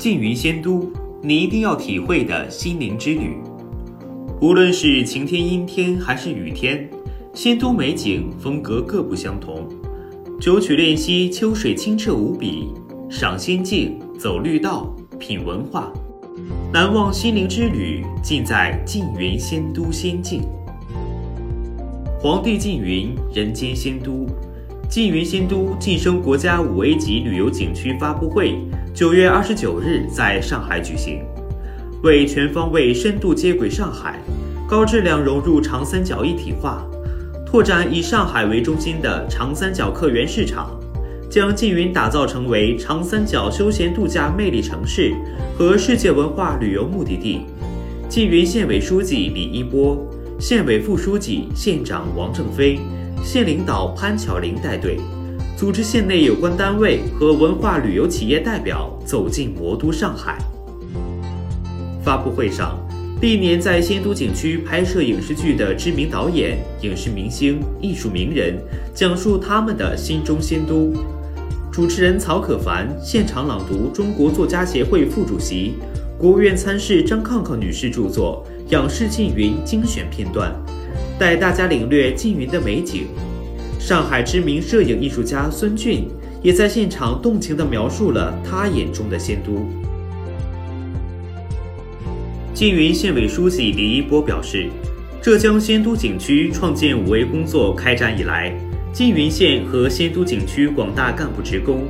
缙云仙都，你一定要体会的心灵之旅。无论是晴天、阴天还是雨天，仙都美景风格各不相同。九曲练溪，秋水清澈无比，赏仙境，走绿道，品文化，难忘心灵之旅，尽在缙云仙都仙境。皇帝缙云，人间仙都。缙云新都晋升国家五 A 级旅游景区发布会，九月二十九日在上海举行。为全方位深度接轨上海，高质量融入长三角一体化，拓展以上海为中心的长三角客源市场，将缙云打造成为长三角休闲度假魅力城市和世界文化旅游目的地。缙云县委书记李一波、县委副书记、县长王正飞。县领导潘巧玲带队，组织县内有关单位和文化旅游企业代表走进魔都上海。发布会上，历年在仙都景区拍摄影视剧的知名导演、影视明星、艺术名人讲述他们的心中仙都。主持人曹可凡现场朗读中国作家协会副主席、国务院参事张抗抗女士著作《仰视缙云》精选片段。带大家领略缙云的美景，上海知名摄影艺术家孙俊也在现场动情地描述了他眼中的仙都。缙云县委书记李一波表示，浙江仙都景区创建五 A 工作开展以来，缙云县和仙都景区广大干部职工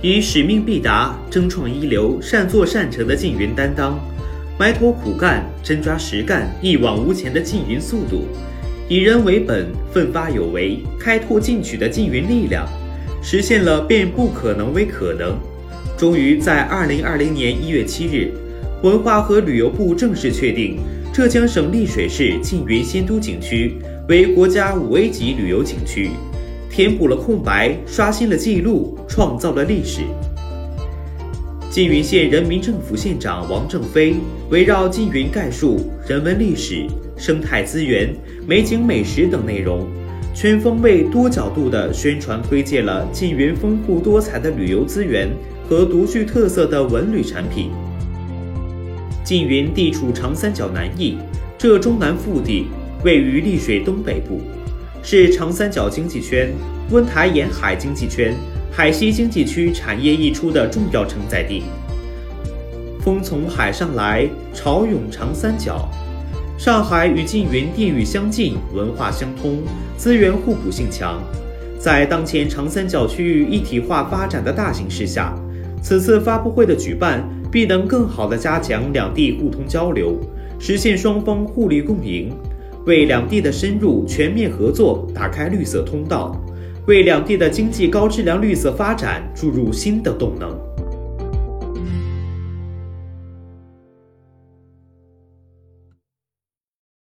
以使命必达、争创一流、善作善成的缙云担当，埋头苦干、真抓实干、一往无前的缙云速度。以人为本，奋发有为，开拓进取的缙云力量，实现了变不可能为可能。终于在二零二零年一月七日，文化和旅游部正式确定浙江省丽水市缙云仙都景区为国家五 A 级旅游景区，填补了空白，刷新了记录，创造了历史。缙云县人民政府县长王正飞围绕缙云概述人文历史。生态资源、美景美食等内容，全方位、多角度地宣传推介了缙云丰富多彩的旅游资源和独具特色的文旅产品。缙云地处长三角南翼，浙中南腹地，位于丽水东北部，是长三角经济圈、温台沿海经济圈、海西经济区产业溢出的重要承载地。风从海上来，潮涌长三角。上海与缙云地域相近，文化相通，资源互补性强。在当前长三角区域一体化发展的大形势下，此次发布会的举办必能更好地加强两地互通交流，实现双方互利共赢，为两地的深入全面合作打开绿色通道，为两地的经济高质量绿色发展注入新的动能。